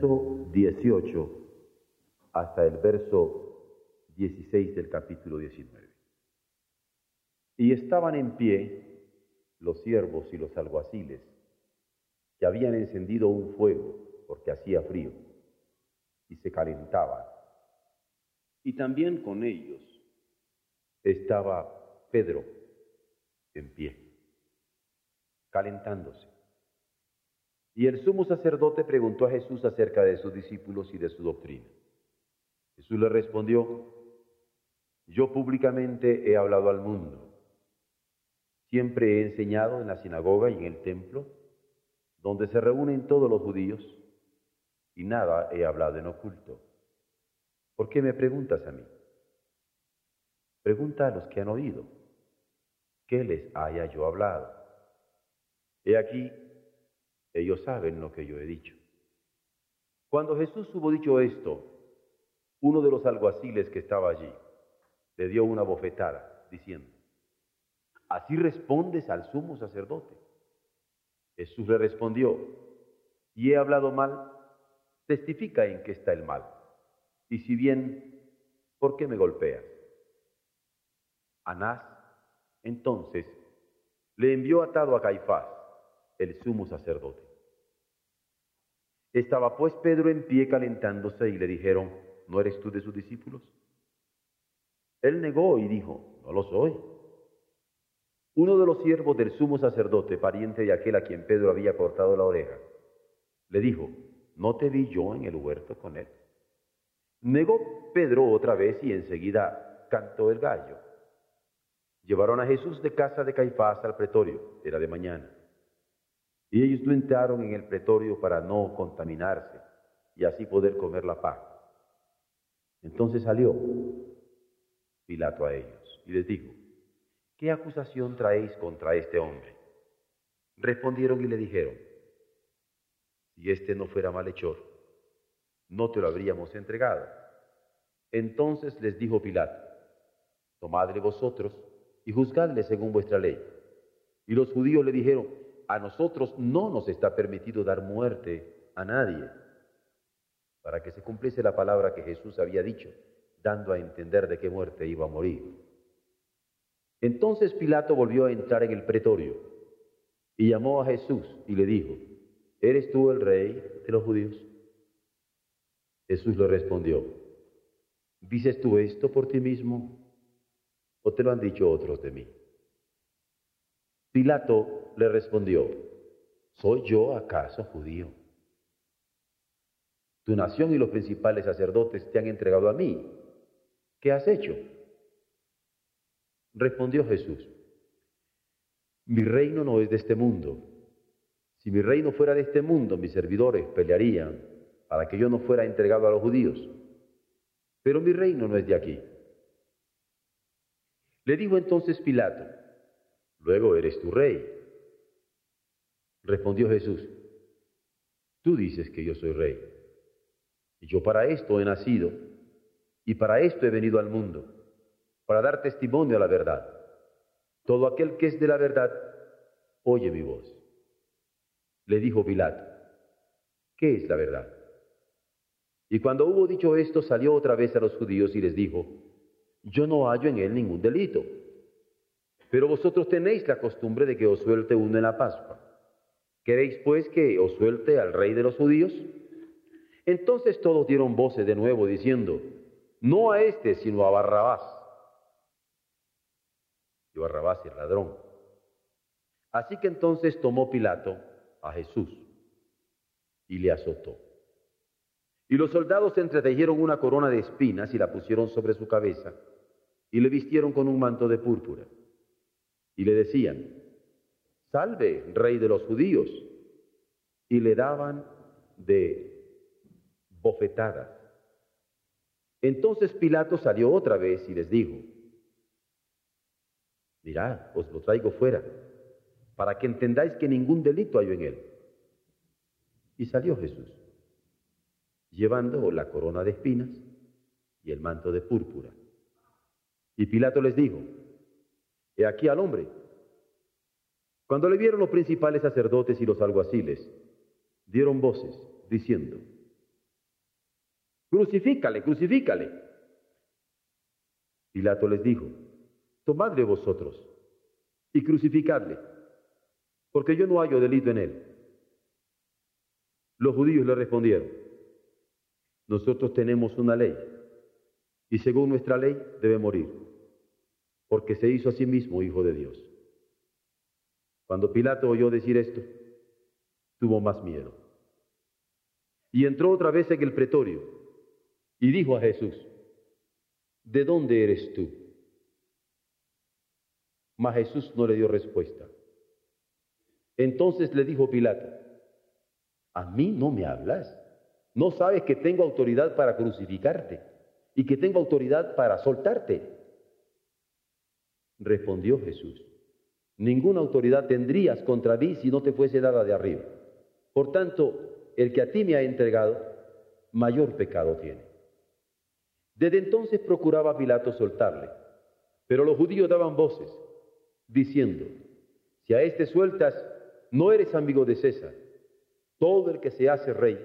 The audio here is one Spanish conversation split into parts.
Verso 18 hasta el verso 16 del capítulo 19. Y estaban en pie los siervos y los alguaciles, que habían encendido un fuego porque hacía frío, y se calentaban. Y también con ellos estaba Pedro en pie, calentándose. Y el sumo sacerdote preguntó a Jesús acerca de sus discípulos y de su doctrina. Jesús le respondió, yo públicamente he hablado al mundo. Siempre he enseñado en la sinagoga y en el templo, donde se reúnen todos los judíos, y nada he hablado en oculto. ¿Por qué me preguntas a mí? Pregunta a los que han oído, ¿qué les haya yo hablado? He aquí, ellos saben lo que yo he dicho. Cuando Jesús hubo dicho esto, uno de los alguaciles que estaba allí le dio una bofetada, diciendo, ¿así respondes al sumo sacerdote? Jesús le respondió, y he hablado mal, testifica en qué está el mal. Y si bien, ¿por qué me golpeas? Anás, entonces, le envió atado a Caifás, el sumo sacerdote. Estaba pues Pedro en pie calentándose y le dijeron, ¿no eres tú de sus discípulos? Él negó y dijo, no lo soy. Uno de los siervos del sumo sacerdote, pariente de aquel a quien Pedro había cortado la oreja, le dijo, ¿no te vi yo en el huerto con él? Negó Pedro otra vez y enseguida cantó el gallo. Llevaron a Jesús de casa de Caifás al pretorio, era de mañana. Y ellos lo entraron en el pretorio para no contaminarse y así poder comer la paz. Entonces salió Pilato a ellos y les dijo, ¿qué acusación traéis contra este hombre? Respondieron y le dijeron, si este no fuera malhechor, no te lo habríamos entregado. Entonces les dijo Pilato, tomadle vosotros y juzgadle según vuestra ley. Y los judíos le dijeron, a nosotros no nos está permitido dar muerte a nadie para que se cumpliese la palabra que Jesús había dicho, dando a entender de qué muerte iba a morir. Entonces Pilato volvió a entrar en el pretorio y llamó a Jesús y le dijo, ¿eres tú el rey de los judíos? Jesús le respondió, ¿dices tú esto por ti mismo o te lo han dicho otros de mí? Pilato le respondió, ¿soy yo acaso judío? Tu nación y los principales sacerdotes te han entregado a mí. ¿Qué has hecho? Respondió Jesús, mi reino no es de este mundo. Si mi reino fuera de este mundo, mis servidores pelearían para que yo no fuera entregado a los judíos. Pero mi reino no es de aquí. Le dijo entonces Pilato, luego eres tu rey. Respondió Jesús, tú dices que yo soy rey. Y yo para esto he nacido y para esto he venido al mundo, para dar testimonio a la verdad. Todo aquel que es de la verdad, oye mi voz. Le dijo Pilato, ¿qué es la verdad? Y cuando hubo dicho esto, salió otra vez a los judíos y les dijo, yo no hallo en él ningún delito. Pero vosotros tenéis la costumbre de que os suelte uno en la Pascua. ¿Queréis pues que os suelte al rey de los judíos? Entonces todos dieron voces de nuevo diciendo, no a este, sino a Barrabás. Y Barrabás el ladrón. Así que entonces tomó Pilato a Jesús y le azotó. Y los soldados entretejieron una corona de espinas y la pusieron sobre su cabeza y le vistieron con un manto de púrpura. Y le decían, salve, rey de los judíos. Y le daban de bofetadas. Entonces Pilato salió otra vez y les dijo, mirad, os lo traigo fuera, para que entendáis que ningún delito hay en él. Y salió Jesús, llevando la corona de espinas y el manto de púrpura. Y Pilato les dijo, he aquí al hombre. Cuando le vieron los principales sacerdotes y los alguaciles, dieron voces, diciendo, crucifícale, crucifícale. Pilato les dijo, tomadle vosotros y crucificadle, porque yo no hallo delito en él. Los judíos le respondieron, nosotros tenemos una ley, y según nuestra ley debe morir, porque se hizo a sí mismo hijo de Dios. Cuando Pilato oyó decir esto, tuvo más miedo. Y entró otra vez en el pretorio y dijo a Jesús, ¿de dónde eres tú? Mas Jesús no le dio respuesta. Entonces le dijo Pilato, a mí no me hablas. ¿No sabes que tengo autoridad para crucificarte y que tengo autoridad para soltarte? Respondió Jesús, ninguna autoridad tendrías contra mí si no te fuese dada de arriba. Por tanto, el que a ti me ha entregado, mayor pecado tiene. Desde entonces procuraba Pilato soltarle, pero los judíos daban voces, diciendo, si a este sueltas, no eres amigo de César. Todo el que se hace rey,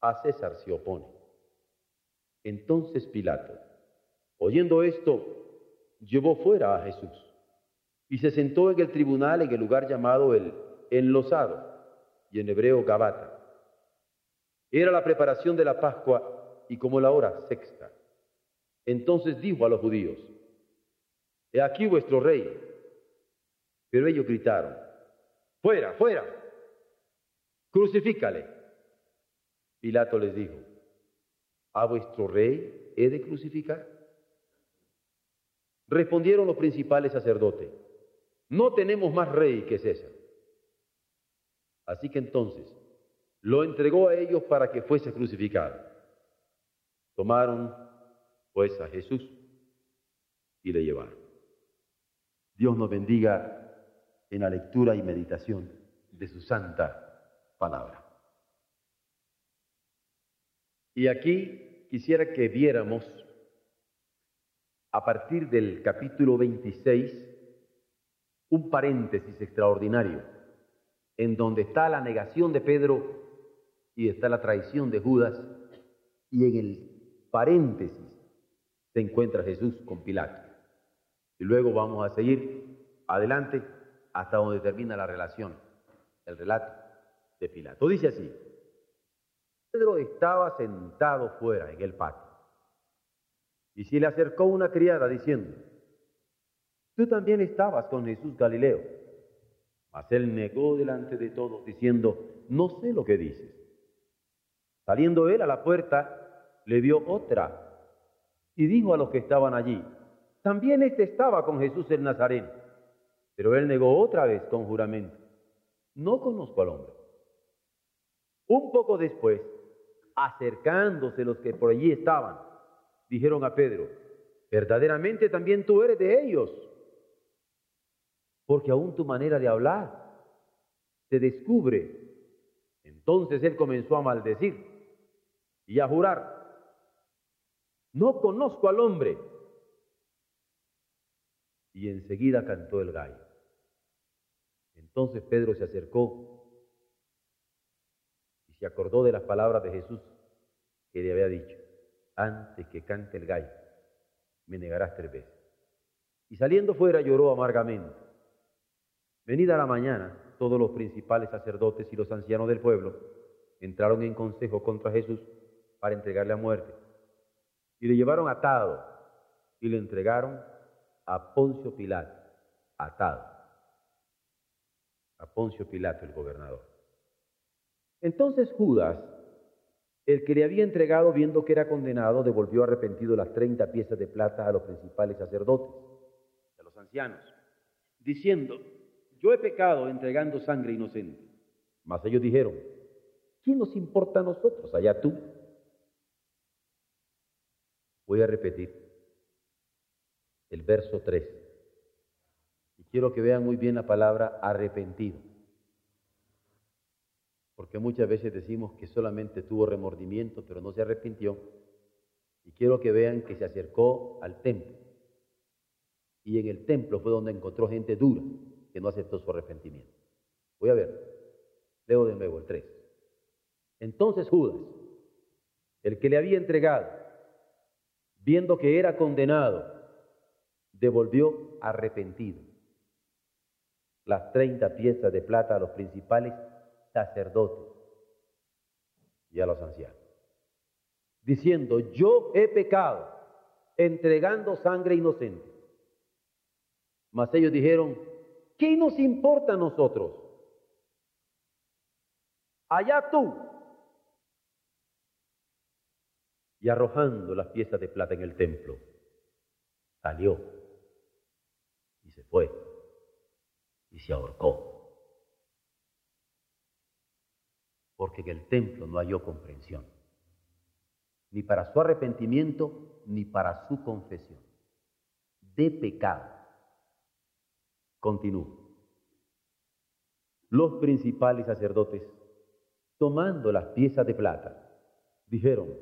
a César se opone. Entonces Pilato, oyendo esto, llevó fuera a Jesús y se sentó en el tribunal en el lugar llamado el enlosado y en hebreo Gabata. Era la preparación de la Pascua y como la hora sexta. Entonces dijo a los judíos, He aquí vuestro rey. Pero ellos gritaron, Fuera, fuera, crucifícale. Pilato les dijo, ¿a vuestro rey he de crucificar? Respondieron los principales sacerdotes, no tenemos más rey que César. Así que entonces lo entregó a ellos para que fuese crucificado. Tomaron pues a Jesús y le llevaron. Dios nos bendiga en la lectura y meditación de su santa palabra. Y aquí quisiera que viéramos a partir del capítulo 26 un paréntesis extraordinario en donde está la negación de Pedro y está la traición de Judas y en el paréntesis se encuentra Jesús con Pilato. Y luego vamos a seguir adelante hasta donde termina la relación, el relato de Pilato. Dice así, Pedro estaba sentado fuera en el patio y se le acercó una criada diciendo, tú también estabas con Jesús Galileo. Mas él negó delante de todos diciendo, no sé lo que dices. Saliendo él a la puerta, le vio otra y dijo a los que estaban allí, también éste estaba con Jesús el Nazareno. Pero él negó otra vez con juramento, no conozco al hombre. Un poco después, acercándose los que por allí estaban, dijeron a Pedro, verdaderamente también tú eres de ellos, porque aún tu manera de hablar se descubre. Entonces él comenzó a maldecir y a jurar, no conozco al hombre. Y enseguida cantó el gallo. Entonces Pedro se acercó se acordó de las palabras de Jesús que le había dicho, antes que cante el gallo, me negarás tres veces. Y saliendo fuera lloró amargamente. Venida la mañana, todos los principales sacerdotes y los ancianos del pueblo entraron en consejo contra Jesús para entregarle a muerte. Y le llevaron atado y le entregaron a Poncio Pilato, atado. A Poncio Pilato, el gobernador. Entonces Judas, el que le había entregado viendo que era condenado, devolvió arrepentido las treinta piezas de plata a los principales sacerdotes, a los ancianos, diciendo, yo he pecado entregando sangre inocente. Mas ellos dijeron, ¿quién nos importa a nosotros? Allá tú. Voy a repetir el verso 3. Y quiero que vean muy bien la palabra arrepentido. Porque muchas veces decimos que solamente tuvo remordimiento, pero no se arrepintió. Y quiero que vean que se acercó al templo. Y en el templo fue donde encontró gente dura que no aceptó su arrepentimiento. Voy a ver. Leo de nuevo el 3. Entonces Judas, el que le había entregado, viendo que era condenado, devolvió arrepentido las 30 piezas de plata a los principales sacerdotes y a los ancianos, diciendo, yo he pecado entregando sangre inocente. Mas ellos dijeron, ¿qué nos importa a nosotros? Allá tú. Y arrojando las piezas de plata en el templo, salió y se fue y se ahorcó. Porque en el templo no halló comprensión, ni para su arrepentimiento, ni para su confesión de pecado. Continúo. Los principales sacerdotes, tomando las piezas de plata, dijeron,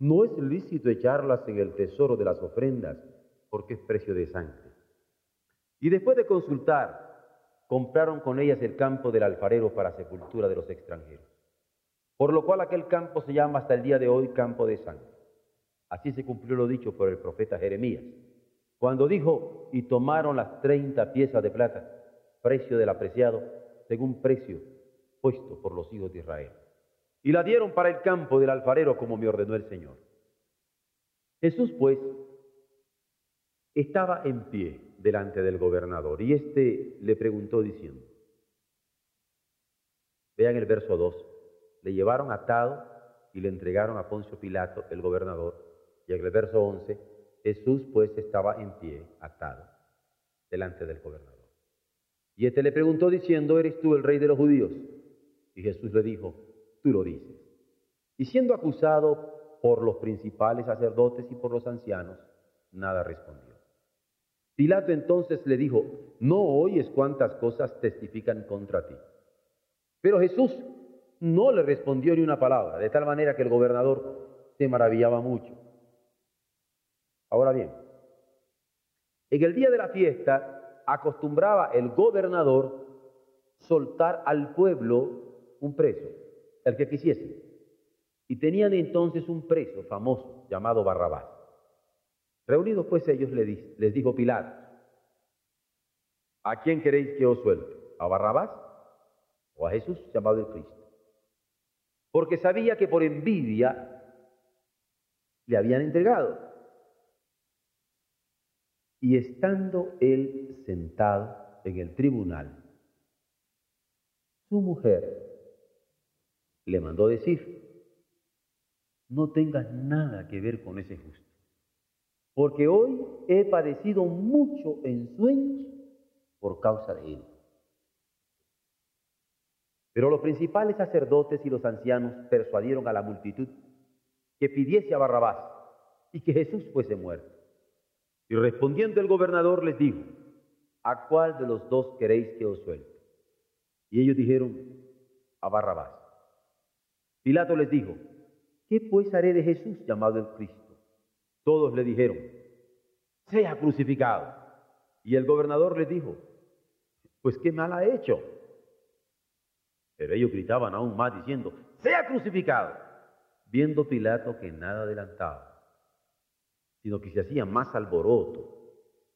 no es lícito echarlas en el tesoro de las ofrendas, porque es precio de sangre. Y después de consultar, compraron con ellas el campo del alfarero para sepultura de los extranjeros. Por lo cual aquel campo se llama hasta el día de hoy campo de sangre. Así se cumplió lo dicho por el profeta Jeremías, cuando dijo, y tomaron las treinta piezas de plata, precio del apreciado, según precio puesto por los hijos de Israel. Y la dieron para el campo del alfarero como me ordenó el Señor. Jesús pues estaba en pie delante del gobernador y éste le preguntó diciendo, vean el verso 2, le llevaron atado y le entregaron a Poncio Pilato, el gobernador, y en el verso 11, Jesús pues estaba en pie, atado, delante del gobernador. Y éste le preguntó diciendo, ¿eres tú el rey de los judíos? Y Jesús le dijo, tú lo dices. Y siendo acusado por los principales sacerdotes y por los ancianos, nada respondió. Pilato entonces le dijo, no oyes cuántas cosas testifican contra ti. Pero Jesús no le respondió ni una palabra, de tal manera que el gobernador se maravillaba mucho. Ahora bien, en el día de la fiesta acostumbraba el gobernador soltar al pueblo un preso, el que quisiese. Y tenían entonces un preso famoso llamado Barrabás. Reunidos pues ellos les dijo Pilato, ¿a quién queréis que os suelte? ¿A Barrabás o a Jesús llamado el Cristo? Porque sabía que por envidia le habían entregado. Y estando él sentado en el tribunal, su mujer le mandó decir, no tengas nada que ver con ese justo porque hoy he padecido mucho en sueños por causa de él. Pero los principales sacerdotes y los ancianos persuadieron a la multitud que pidiese a Barrabás y que Jesús fuese muerto. Y respondiendo el gobernador les dijo, ¿a cuál de los dos queréis que os suelte? Y ellos dijeron, a Barrabás. Pilato les dijo, ¿qué pues haré de Jesús llamado el Cristo? Todos le dijeron, sea crucificado. Y el gobernador les dijo, pues qué mal ha hecho. Pero ellos gritaban aún más diciendo, sea crucificado. Viendo Pilato que nada adelantaba, sino que se hacía más alboroto,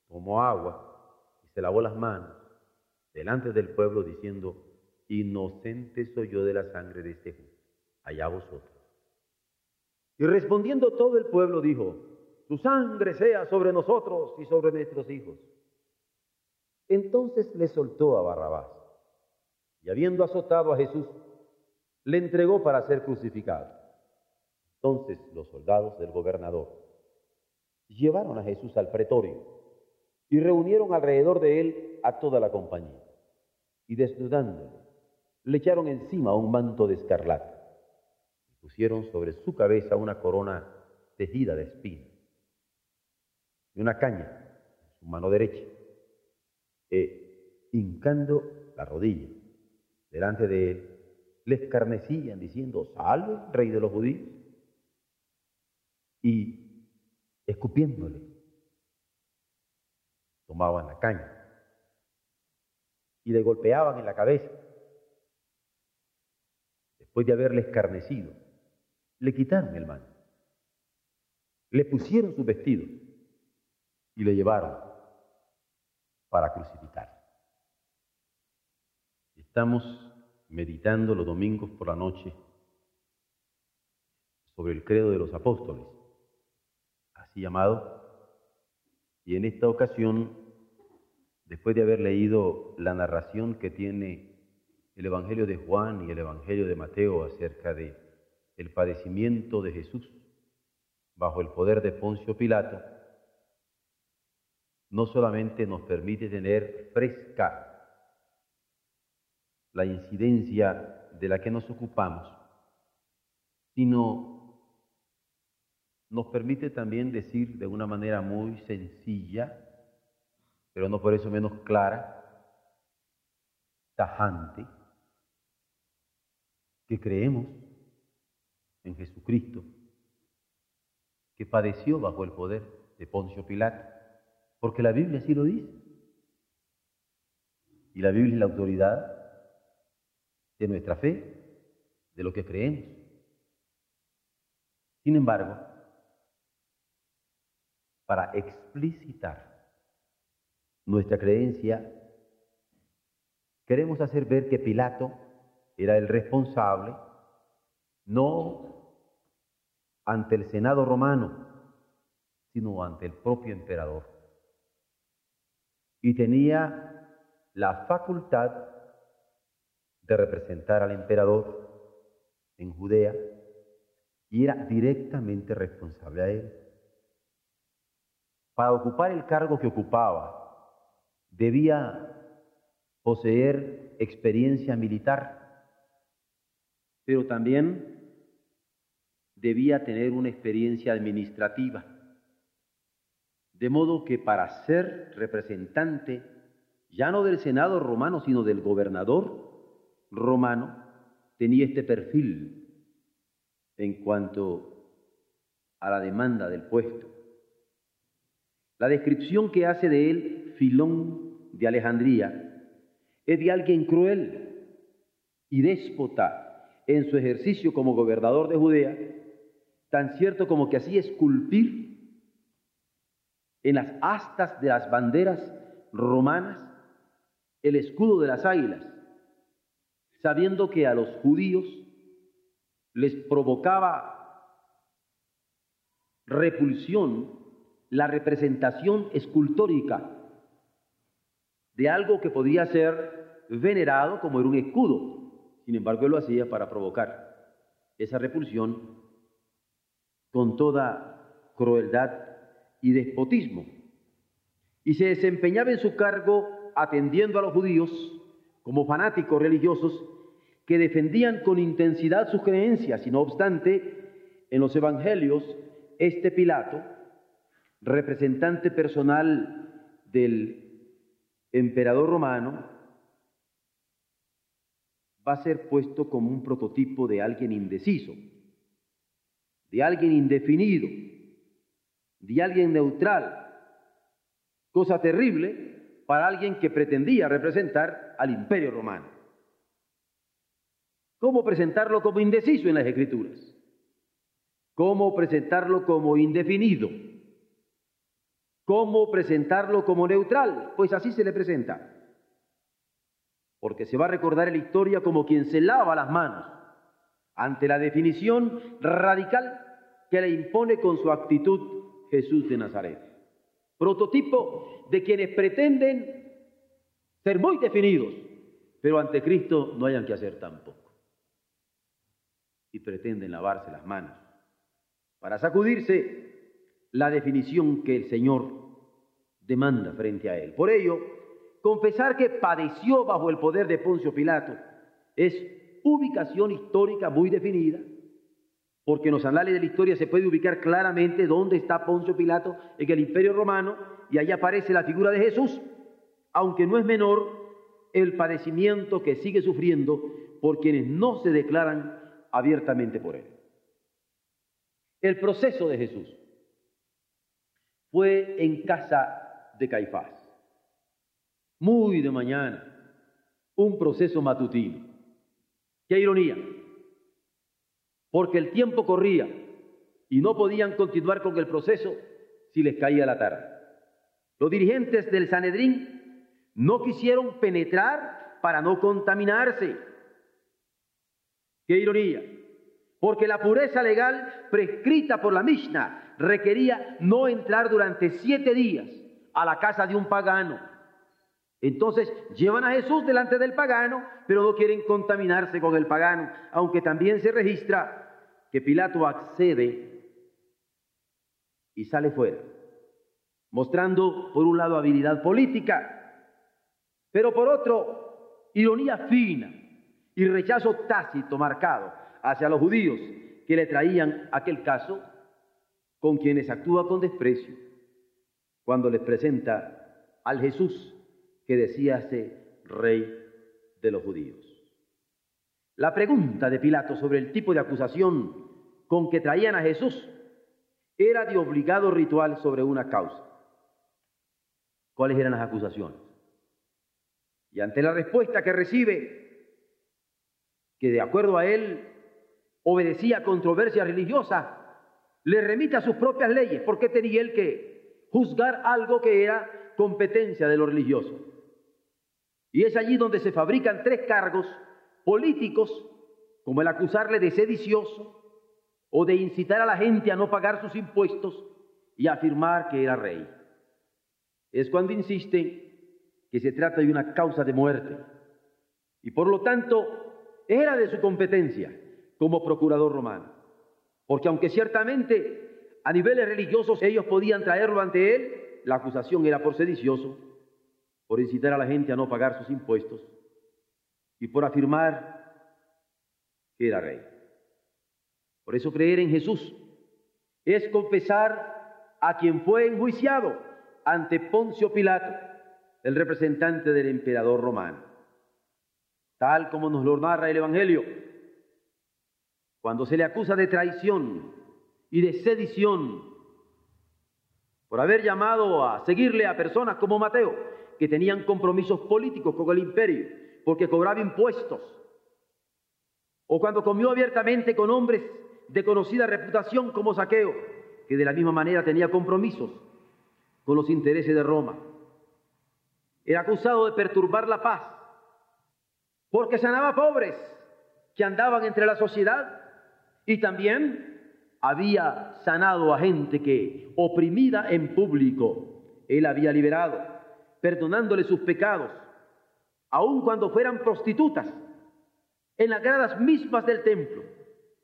tomó agua y se lavó las manos delante del pueblo diciendo, inocente soy yo de la sangre de este justo, allá vosotros. Y respondiendo todo el pueblo dijo, su sangre sea sobre nosotros y sobre nuestros hijos. Entonces le soltó a Barrabás y habiendo azotado a Jesús, le entregó para ser crucificado. Entonces los soldados del gobernador llevaron a Jesús al pretorio y reunieron alrededor de él a toda la compañía. y desnudándole, le echaron encima un manto de escarlata y pusieron sobre su cabeza una corona tejida de espinas y una caña en su mano derecha, e hincando la rodilla delante de él, le escarnecían diciendo, salve, rey de los judíos, y escupiéndole, tomaban la caña y le golpeaban en la cabeza. Después de haberle escarnecido, le quitaron el manto, le pusieron su vestido y le llevaron para crucificar. Estamos meditando los domingos por la noche sobre el credo de los apóstoles, llamado, y en esta ocasión, después de haber leído la narración que tiene el Evangelio de Juan y el Evangelio de Mateo acerca de el padecimiento de Jesús bajo el poder de Poncio Pilato, no solamente nos permite tener fresca la incidencia de la que nos ocupamos, sino nos permite también decir de una manera muy sencilla, pero no por eso menos clara, tajante, que creemos en Jesucristo, que padeció bajo el poder de Poncio Pilato, porque la Biblia así lo dice. Y la Biblia es la autoridad de nuestra fe, de lo que creemos. Sin embargo, para explicitar nuestra creencia, queremos hacer ver que Pilato era el responsable, no ante el Senado romano, sino ante el propio emperador. Y tenía la facultad de representar al emperador en Judea y era directamente responsable a él. Para ocupar el cargo que ocupaba, debía poseer experiencia militar, pero también debía tener una experiencia administrativa. De modo que para ser representante, ya no del Senado romano, sino del gobernador, romano tenía este perfil en cuanto a la demanda del puesto. La descripción que hace de él Filón de Alejandría es de alguien cruel y déspota en su ejercicio como gobernador de Judea, tan cierto como que hacía esculpir en las astas de las banderas romanas el escudo de las águilas sabiendo que a los judíos les provocaba repulsión la representación escultórica de algo que podía ser venerado como era un escudo. Sin embargo, él lo hacía para provocar esa repulsión con toda crueldad y despotismo. Y se desempeñaba en su cargo atendiendo a los judíos como fanáticos religiosos que defendían con intensidad sus creencias y no obstante, en los evangelios, este Pilato, representante personal del emperador romano, va a ser puesto como un prototipo de alguien indeciso, de alguien indefinido, de alguien neutral, cosa terrible para alguien que pretendía representar al imperio romano. ¿Cómo presentarlo como indeciso en las escrituras? ¿Cómo presentarlo como indefinido? ¿Cómo presentarlo como neutral? Pues así se le presenta. Porque se va a recordar en la historia como quien se lava las manos ante la definición radical que le impone con su actitud Jesús de Nazaret. Prototipo de quienes pretenden ser muy definidos, pero ante Cristo no hayan que hacer tampoco y pretenden lavarse las manos para sacudirse la definición que el Señor demanda frente a él. Por ello, confesar que padeció bajo el poder de Poncio Pilato es ubicación histórica muy definida, porque en los anales de la historia se puede ubicar claramente dónde está Poncio Pilato en el Imperio Romano y ahí aparece la figura de Jesús, aunque no es menor el padecimiento que sigue sufriendo por quienes no se declaran abiertamente por él. El proceso de Jesús fue en casa de Caifás, muy de mañana, un proceso matutino. Qué ironía, porque el tiempo corría y no podían continuar con el proceso si les caía la tarde. Los dirigentes del Sanedrín no quisieron penetrar para no contaminarse. Qué ironía, porque la pureza legal prescrita por la Mishnah requería no entrar durante siete días a la casa de un pagano. Entonces llevan a Jesús delante del pagano, pero no quieren contaminarse con el pagano, aunque también se registra que Pilato accede y sale fuera, mostrando por un lado habilidad política, pero por otro ironía fina y rechazo tácito marcado hacia los judíos que le traían aquel caso con quienes actúa con desprecio cuando les presenta al Jesús que decía ser rey de los judíos. La pregunta de Pilato sobre el tipo de acusación con que traían a Jesús era de obligado ritual sobre una causa. ¿Cuáles eran las acusaciones? Y ante la respuesta que recibe, que de acuerdo a él obedecía a controversia religiosa, le remite a sus propias leyes, porque tenía él que juzgar algo que era competencia de lo religioso. Y es allí donde se fabrican tres cargos políticos, como el acusarle de sedicioso o de incitar a la gente a no pagar sus impuestos y afirmar que era rey. Es cuando insiste que se trata de una causa de muerte y por lo tanto era de su competencia como procurador romano. Porque aunque ciertamente a niveles religiosos ellos podían traerlo ante él, la acusación era por sedicioso, por incitar a la gente a no pagar sus impuestos y por afirmar que era rey. Por eso creer en Jesús es confesar a quien fue enjuiciado ante Poncio Pilato, el representante del emperador romano. Tal como nos lo narra el Evangelio, cuando se le acusa de traición y de sedición por haber llamado a seguirle a personas como Mateo, que tenían compromisos políticos con el imperio, porque cobraba impuestos, o cuando comió abiertamente con hombres de conocida reputación como Saqueo, que de la misma manera tenía compromisos con los intereses de Roma. Era acusado de perturbar la paz, porque sanaba pobres que andaban entre la sociedad y también había sanado a gente que, oprimida en público, él había liberado, perdonándole sus pecados, aun cuando fueran prostitutas, en las gradas mismas del templo,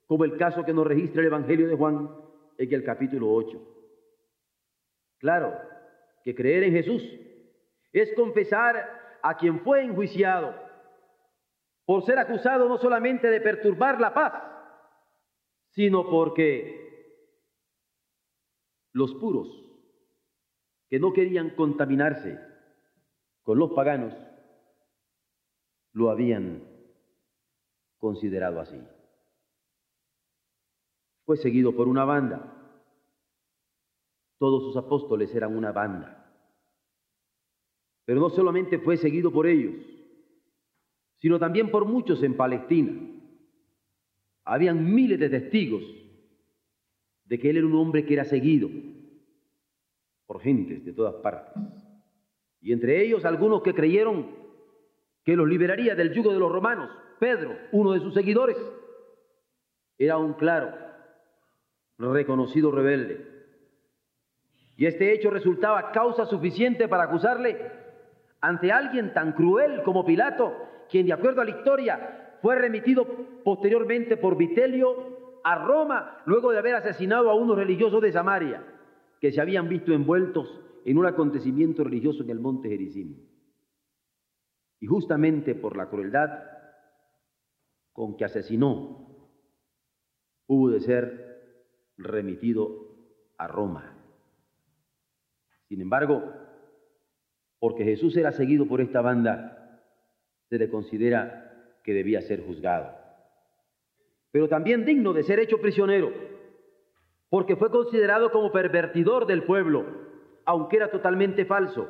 como el caso que nos registra el Evangelio de Juan en el capítulo 8. Claro que creer en Jesús es confesar a quien fue enjuiciado por ser acusado no solamente de perturbar la paz, sino porque los puros, que no querían contaminarse con los paganos, lo habían considerado así. Fue seguido por una banda. Todos sus apóstoles eran una banda. Pero no solamente fue seguido por ellos, sino también por muchos en Palestina. Habían miles de testigos de que él era un hombre que era seguido por gentes de todas partes. Y entre ellos algunos que creyeron que los liberaría del yugo de los romanos. Pedro, uno de sus seguidores, era un claro, reconocido rebelde. Y este hecho resultaba causa suficiente para acusarle ante alguien tan cruel como Pilato, quien de acuerdo a la historia fue remitido posteriormente por Vitelio a Roma luego de haber asesinado a unos religiosos de Samaria que se habían visto envueltos en un acontecimiento religioso en el monte Gerizim. y justamente por la crueldad con que asesinó, hubo de ser remitido a Roma. Sin embargo, porque Jesús era seguido por esta banda, se le considera que debía ser juzgado. Pero también digno de ser hecho prisionero, porque fue considerado como pervertidor del pueblo, aunque era totalmente falso.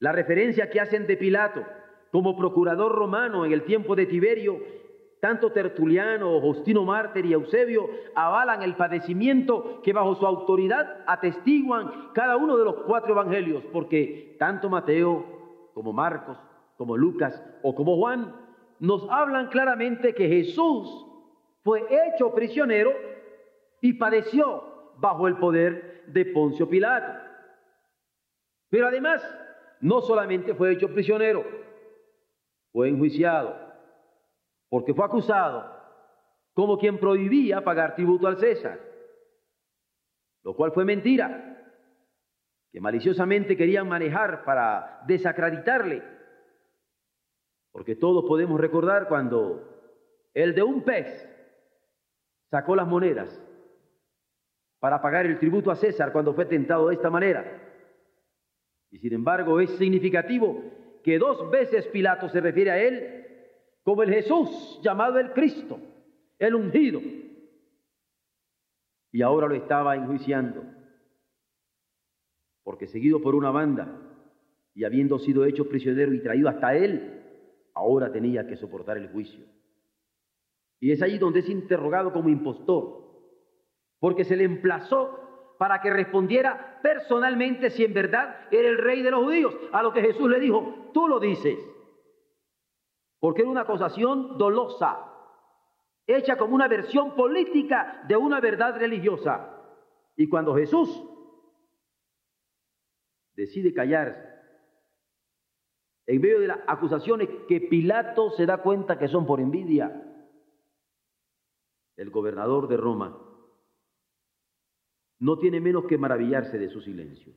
La referencia que hacen de Pilato como procurador romano en el tiempo de Tiberio tanto Tertuliano, Justino Mártir y Eusebio avalan el padecimiento que bajo su autoridad atestiguan cada uno de los cuatro evangelios, porque tanto Mateo como Marcos, como Lucas o como Juan nos hablan claramente que Jesús fue hecho prisionero y padeció bajo el poder de Poncio Pilato. Pero además, no solamente fue hecho prisionero, fue enjuiciado porque fue acusado como quien prohibía pagar tributo al César, lo cual fue mentira, que maliciosamente querían manejar para desacreditarle, porque todos podemos recordar cuando el de un pez sacó las monedas para pagar el tributo a César cuando fue tentado de esta manera. Y sin embargo es significativo que dos veces Pilato se refiere a él como el Jesús llamado el Cristo, el ungido. Y ahora lo estaba enjuiciando, porque seguido por una banda y habiendo sido hecho prisionero y traído hasta él, ahora tenía que soportar el juicio. Y es allí donde es interrogado como impostor, porque se le emplazó para que respondiera personalmente si en verdad era el rey de los judíos, a lo que Jesús le dijo, tú lo dices porque era una acusación dolosa, hecha como una versión política de una verdad religiosa. Y cuando Jesús decide callarse, en medio de las acusaciones que Pilato se da cuenta que son por envidia, el gobernador de Roma no tiene menos que maravillarse de su silencio.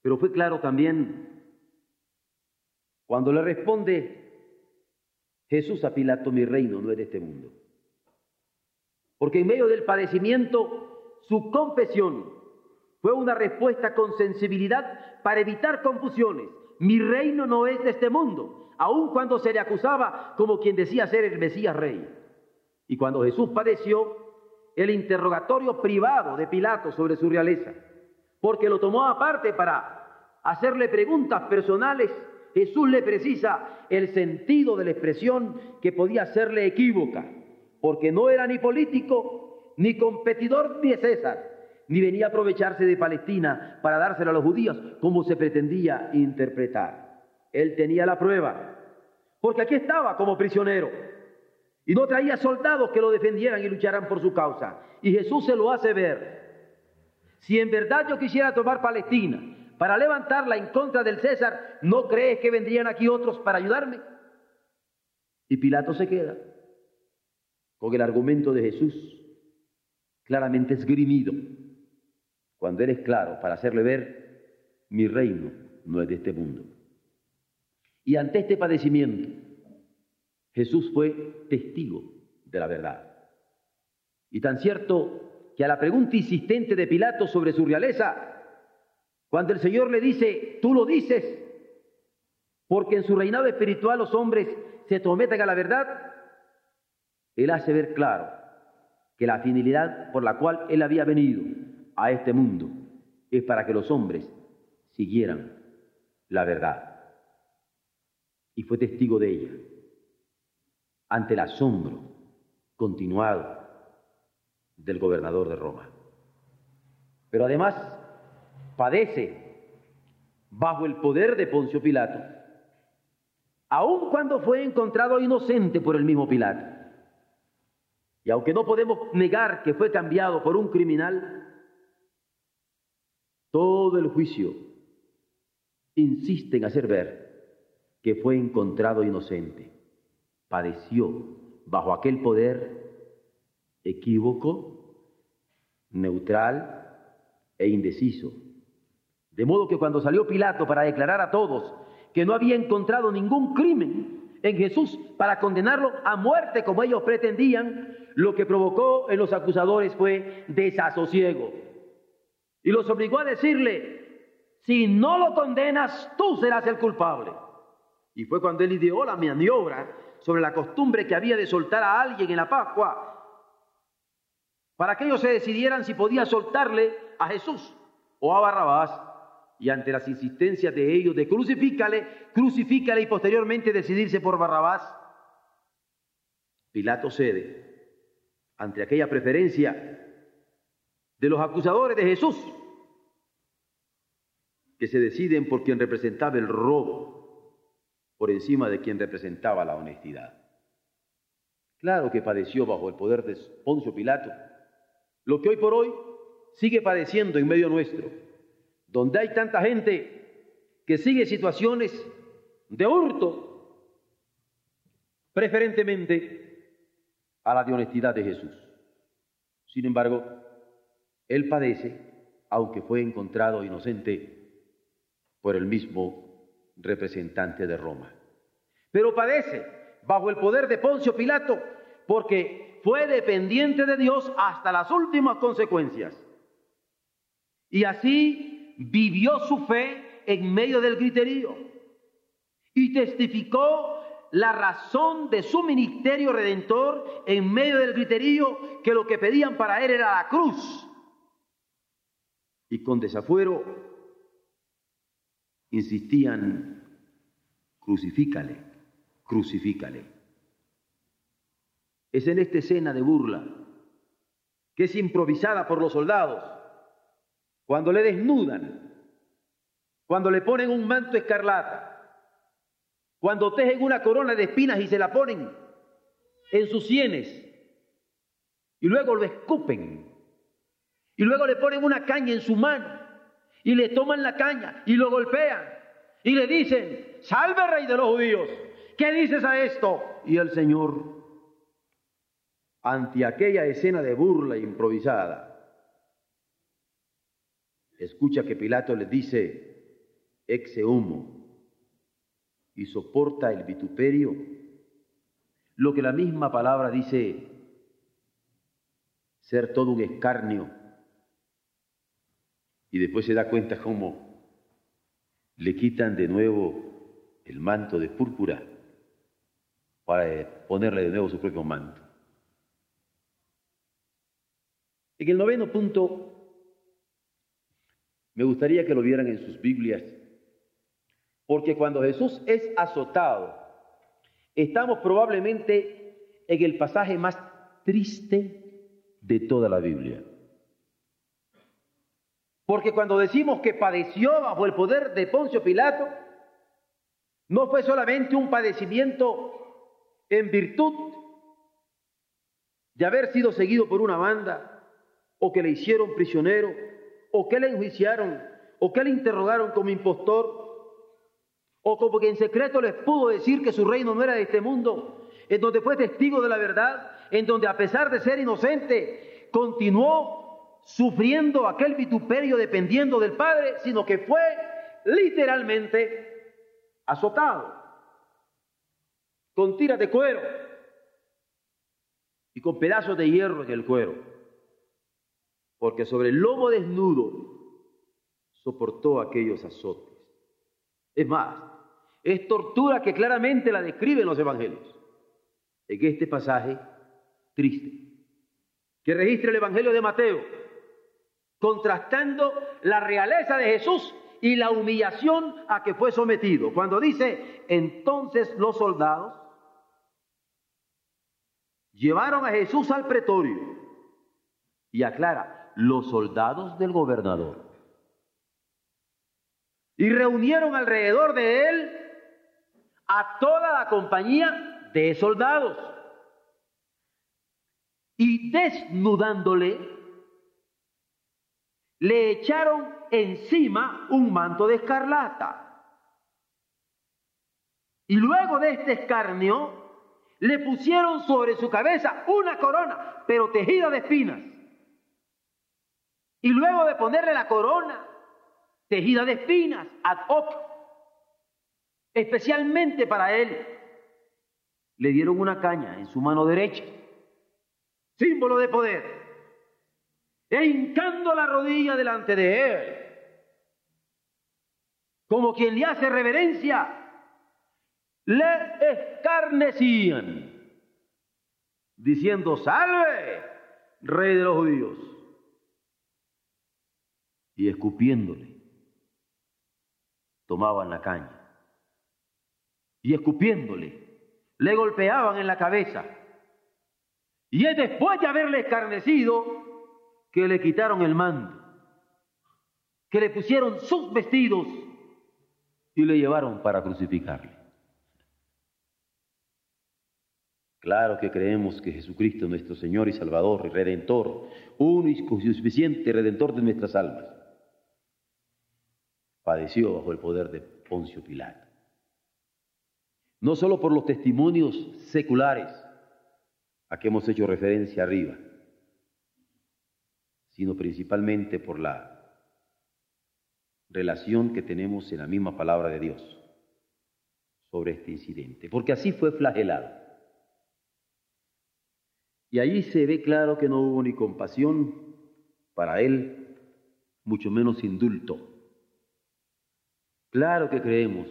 Pero fue claro también cuando le responde Jesús a Pilato, mi reino no es de este mundo. Porque en medio del padecimiento, su confesión fue una respuesta con sensibilidad para evitar confusiones. Mi reino no es de este mundo, aun cuando se le acusaba como quien decía ser el Mesías rey. Y cuando Jesús padeció, el interrogatorio privado de Pilato sobre su realeza, porque lo tomó aparte para hacerle preguntas personales Jesús le precisa el sentido de la expresión que podía serle equívoca, porque no era ni político, ni competidor de César, ni venía a aprovecharse de Palestina para dárselo a los judíos como se pretendía interpretar. Él tenía la prueba, porque aquí estaba como prisionero y no traía soldados que lo defendieran y lucharan por su causa. Y Jesús se lo hace ver. Si en verdad yo quisiera tomar Palestina, para levantarla en contra del César, ¿no crees que vendrían aquí otros para ayudarme? Y Pilato se queda con el argumento de Jesús claramente esgrimido, cuando él es claro para hacerle ver, mi reino no es de este mundo. Y ante este padecimiento, Jesús fue testigo de la verdad. Y tan cierto que a la pregunta insistente de Pilato sobre su realeza, cuando el Señor le dice, tú lo dices, porque en su reinado espiritual los hombres se someten a la verdad, Él hace ver claro que la finalidad por la cual Él había venido a este mundo es para que los hombres siguieran la verdad. Y fue testigo de ella ante el asombro continuado del gobernador de Roma. Pero además padece bajo el poder de Poncio Pilato, aun cuando fue encontrado inocente por el mismo Pilato. Y aunque no podemos negar que fue cambiado por un criminal, todo el juicio insiste en hacer ver que fue encontrado inocente, padeció bajo aquel poder equívoco, neutral e indeciso de modo que cuando salió Pilato para declarar a todos que no había encontrado ningún crimen en Jesús para condenarlo a muerte como ellos pretendían, lo que provocó en los acusadores fue desasosiego. Y los obligó a decirle, si no lo condenas, tú serás el culpable. Y fue cuando él ideó la maniobra sobre la costumbre que había de soltar a alguien en la Pascua, para que ellos se decidieran si podía soltarle a Jesús o a Barrabás y ante las insistencias de ellos de crucifícale, crucifícale y posteriormente decidirse por Barrabás, Pilato cede ante aquella preferencia de los acusadores de Jesús, que se deciden por quien representaba el robo por encima de quien representaba la honestidad. Claro que padeció bajo el poder de Poncio Pilato, lo que hoy por hoy sigue padeciendo en medio nuestro donde hay tanta gente que sigue situaciones de hurto, preferentemente a la de honestidad de Jesús. Sin embargo, él padece, aunque fue encontrado inocente por el mismo representante de Roma. Pero padece bajo el poder de Poncio Pilato porque fue dependiente de Dios hasta las últimas consecuencias. Y así vivió su fe en medio del griterío y testificó la razón de su ministerio redentor en medio del griterío que lo que pedían para él era la cruz. Y con desafuero insistían, crucifícale, crucifícale. Es en esta escena de burla que es improvisada por los soldados cuando le desnudan, cuando le ponen un manto escarlata, cuando tejen una corona de espinas y se la ponen en sus sienes y luego lo escupen y luego le ponen una caña en su mano y le toman la caña y lo golpean y le dicen, salve rey de los judíos, ¿qué dices a esto? Y el Señor, ante aquella escena de burla improvisada, escucha que Pilato le dice, exe humo, y soporta el vituperio, lo que la misma palabra dice ser todo un escarnio, y después se da cuenta cómo le quitan de nuevo el manto de púrpura para ponerle de nuevo su propio manto. En el noveno punto me gustaría que lo vieran en sus Biblias, porque cuando Jesús es azotado, estamos probablemente en el pasaje más triste de toda la Biblia. Porque cuando decimos que padeció bajo el poder de Poncio Pilato, no fue solamente un padecimiento en virtud de haber sido seguido por una banda o que le hicieron prisionero o que le enjuiciaron, o que le interrogaron como impostor, o como que en secreto les pudo decir que su reino no era de este mundo, en donde fue testigo de la verdad, en donde a pesar de ser inocente, continuó sufriendo aquel vituperio dependiendo del Padre, sino que fue literalmente azotado con tiras de cuero y con pedazos de hierro en el cuero porque sobre el lomo desnudo soportó aquellos azotes. Es más, es tortura que claramente la describen los evangelios. En este pasaje triste, que registra el Evangelio de Mateo, contrastando la realeza de Jesús y la humillación a que fue sometido. Cuando dice, entonces los soldados llevaron a Jesús al pretorio y aclara, los soldados del gobernador. Y reunieron alrededor de él a toda la compañía de soldados. Y desnudándole, le echaron encima un manto de escarlata. Y luego de este escarnio, le pusieron sobre su cabeza una corona, pero tejida de espinas. Y luego de ponerle la corona tejida de espinas, ad hoc, especialmente para él, le dieron una caña en su mano derecha, símbolo de poder, e hincando la rodilla delante de él, como quien le hace reverencia, le escarnecían, diciendo, salve, rey de los judíos, y escupiéndole, tomaban la caña, y escupiéndole, le golpeaban en la cabeza, y es después de haberle escarnecido que le quitaron el mando, que le pusieron sus vestidos y le llevaron para crucificarle. Claro que creemos que Jesucristo, nuestro Señor y Salvador y Redentor, único y suficiente Redentor de nuestras almas, padeció bajo el poder de Poncio Pilato. No solo por los testimonios seculares a que hemos hecho referencia arriba, sino principalmente por la relación que tenemos en la misma palabra de Dios sobre este incidente, porque así fue flagelado. Y allí se ve claro que no hubo ni compasión para él, mucho menos indulto. Claro que creemos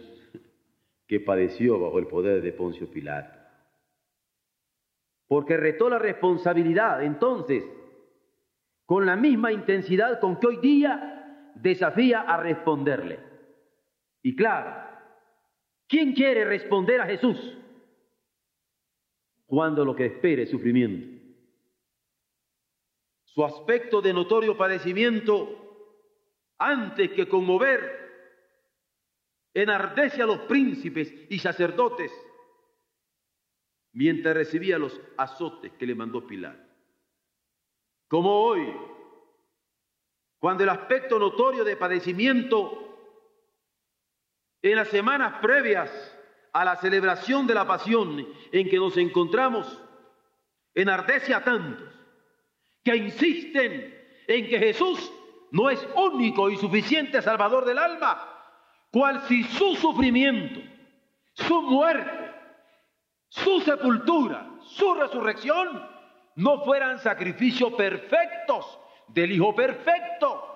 que padeció bajo el poder de Poncio Pilato. Porque retó la responsabilidad entonces con la misma intensidad con que hoy día desafía a responderle. Y claro, ¿quién quiere responder a Jesús? cuando lo que espere es sufrimiento. Su aspecto de notorio padecimiento, antes que conmover, enardece a los príncipes y sacerdotes mientras recibía los azotes que le mandó Pilar. Como hoy, cuando el aspecto notorio de padecimiento en las semanas previas a la celebración de la pasión en que nos encontramos, enardece a tantos que insisten en que Jesús no es único y suficiente Salvador del alma, cual si su sufrimiento, su muerte, su sepultura, su resurrección no fueran sacrificios perfectos del Hijo perfecto,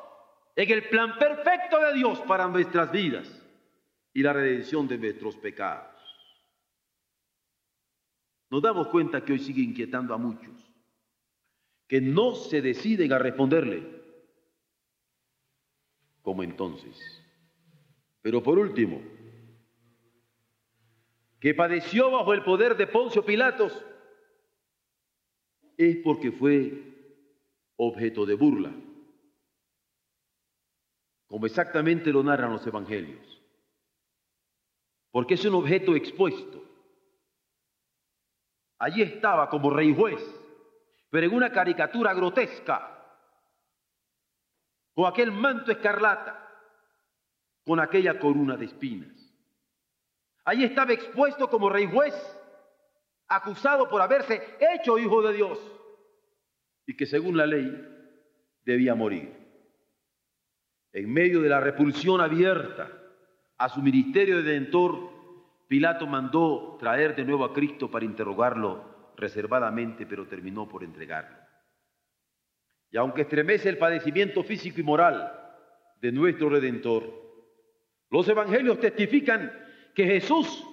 en el plan perfecto de Dios para nuestras vidas y la redención de nuestros pecados. Nos damos cuenta que hoy sigue inquietando a muchos, que no se deciden a responderle como entonces. Pero por último, que padeció bajo el poder de Poncio Pilatos, es porque fue objeto de burla, como exactamente lo narran los evangelios porque es un objeto expuesto. Allí estaba como rey juez, pero en una caricatura grotesca, con aquel manto escarlata, con aquella corona de espinas. Allí estaba expuesto como rey juez, acusado por haberse hecho hijo de Dios y que según la ley debía morir. En medio de la repulsión abierta, a su ministerio de Redentor, Pilato mandó traer de nuevo a Cristo para interrogarlo reservadamente, pero terminó por entregarlo. Y aunque estremece el padecimiento físico y moral de nuestro Redentor, los evangelios testifican que Jesús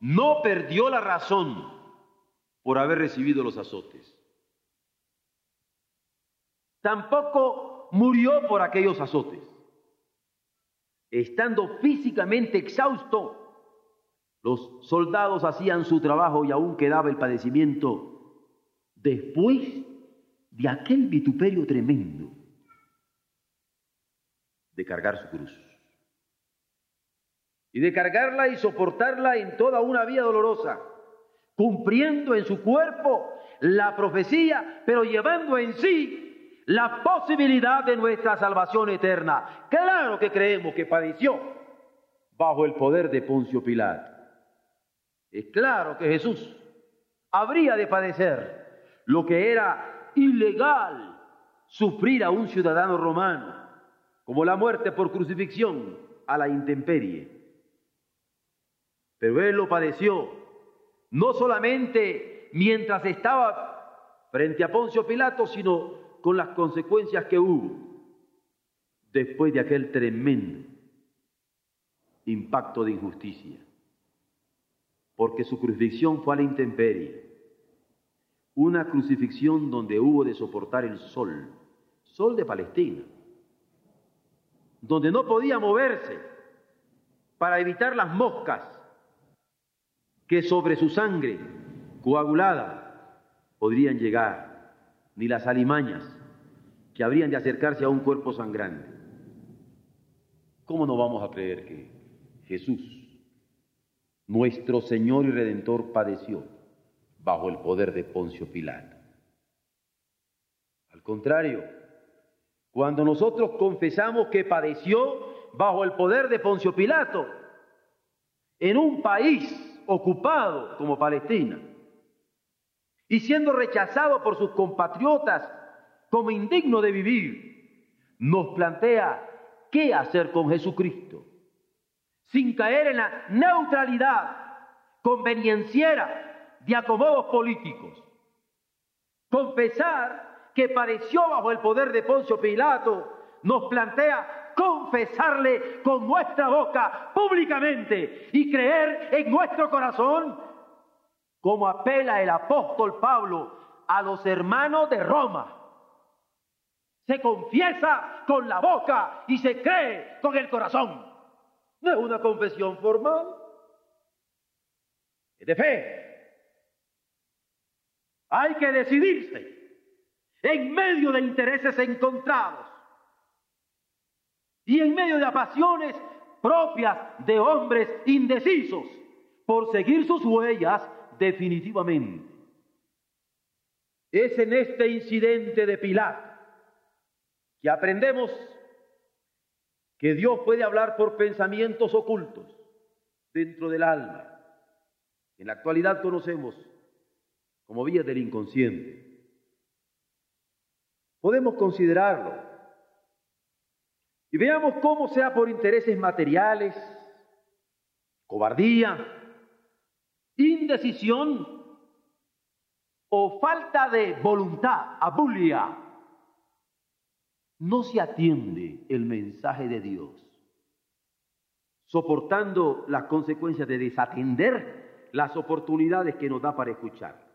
no perdió la razón por haber recibido los azotes. Tampoco murió por aquellos azotes estando físicamente exhausto, los soldados hacían su trabajo y aún quedaba el padecimiento después de aquel vituperio tremendo de cargar su cruz. Y de cargarla y soportarla en toda una vida dolorosa, cumpliendo en su cuerpo la profecía, pero llevando en sí la posibilidad de nuestra salvación eterna. Claro que creemos que padeció bajo el poder de Poncio Pilato. Es claro que Jesús habría de padecer lo que era ilegal sufrir a un ciudadano romano, como la muerte por crucifixión a la intemperie. Pero él lo padeció, no solamente mientras estaba frente a Poncio Pilato, sino con las consecuencias que hubo después de aquel tremendo impacto de injusticia. Porque su crucifixión fue a la intemperie, una crucifixión donde hubo de soportar el sol, sol de Palestina, donde no podía moverse para evitar las moscas que sobre su sangre coagulada podrían llegar, ni las alimañas que habrían de acercarse a un cuerpo sangrante. ¿Cómo no vamos a creer que Jesús, nuestro Señor y Redentor, padeció bajo el poder de Poncio Pilato? Al contrario, cuando nosotros confesamos que padeció bajo el poder de Poncio Pilato, en un país ocupado como Palestina, y siendo rechazado por sus compatriotas como indigno de vivir, nos plantea qué hacer con Jesucristo, sin caer en la neutralidad convenienciera de acomodos políticos. Confesar que padeció bajo el poder de Poncio Pilato, nos plantea confesarle con nuestra boca públicamente y creer en nuestro corazón, como apela el apóstol Pablo a los hermanos de Roma. Se confiesa con la boca y se cree con el corazón. No es una confesión formal, es de fe. Hay que decidirse en medio de intereses encontrados y en medio de pasiones propias de hombres indecisos por seguir sus huellas definitivamente. Es en este incidente de Pilato que aprendemos que Dios puede hablar por pensamientos ocultos dentro del alma. En la actualidad conocemos como vía del inconsciente. Podemos considerarlo. Y veamos cómo sea por intereses materiales, cobardía, indecisión o falta de voluntad, abulia, no se atiende el mensaje de Dios, soportando las consecuencias de desatender las oportunidades que nos da para escuchar.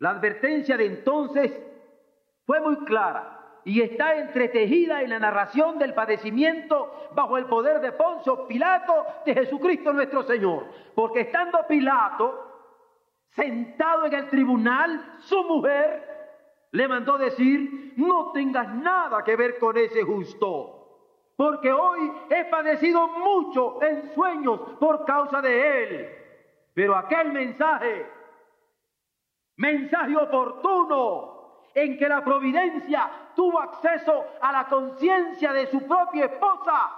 La advertencia de entonces fue muy clara y está entretejida en la narración del padecimiento bajo el poder de Poncio Pilato de Jesucristo nuestro Señor. Porque estando Pilato sentado en el tribunal, su mujer le mandó decir, no tengas nada que ver con ese justo, porque hoy he padecido mucho en sueños por causa de él. Pero aquel mensaje, mensaje oportuno, en que la providencia tuvo acceso a la conciencia de su propia esposa.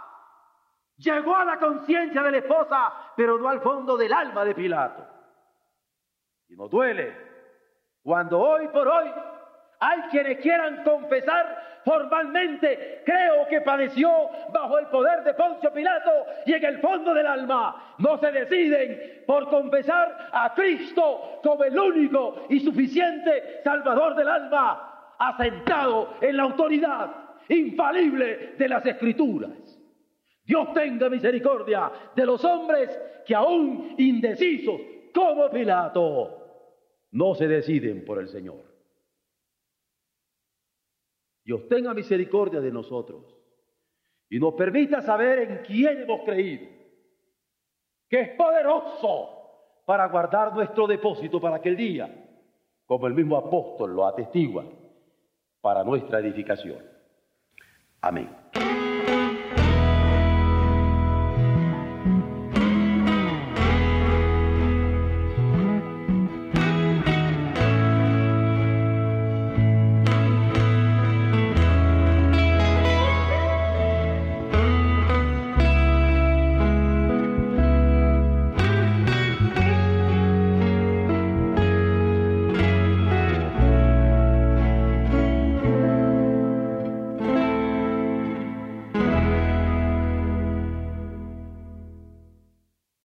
Llegó a la conciencia de la esposa, pero no al fondo del alma de Pilato. Y no duele cuando hoy por hoy hay quienes quieran confesar formalmente, creo que padeció bajo el poder de Poncio Pilato y en el fondo del alma no se deciden por confesar a Cristo como el único y suficiente Salvador del alma, asentado en la autoridad infalible de las Escrituras. Dios tenga misericordia de los hombres que aún indecisos como Pilato no se deciden por el Señor. Dios tenga misericordia de nosotros y nos permita saber en quién hemos creído, que es poderoso para guardar nuestro depósito para aquel día, como el mismo apóstol lo atestigua, para nuestra edificación. Amén.